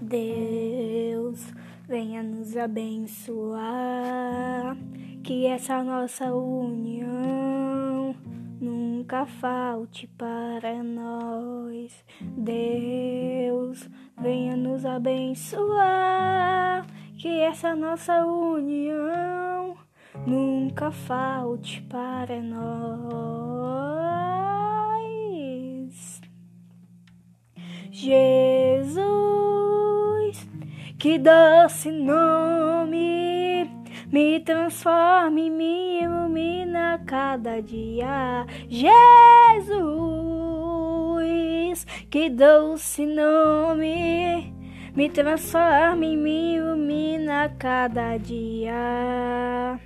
Deus, venha nos abençoar, que essa nossa união nunca falte para nós. Deus, venha nos abençoar, que essa nossa união nunca falte para nós. Jesus que doce nome me transforma e me ilumina cada dia. Jesus, que doce nome me transforma e me ilumina cada dia.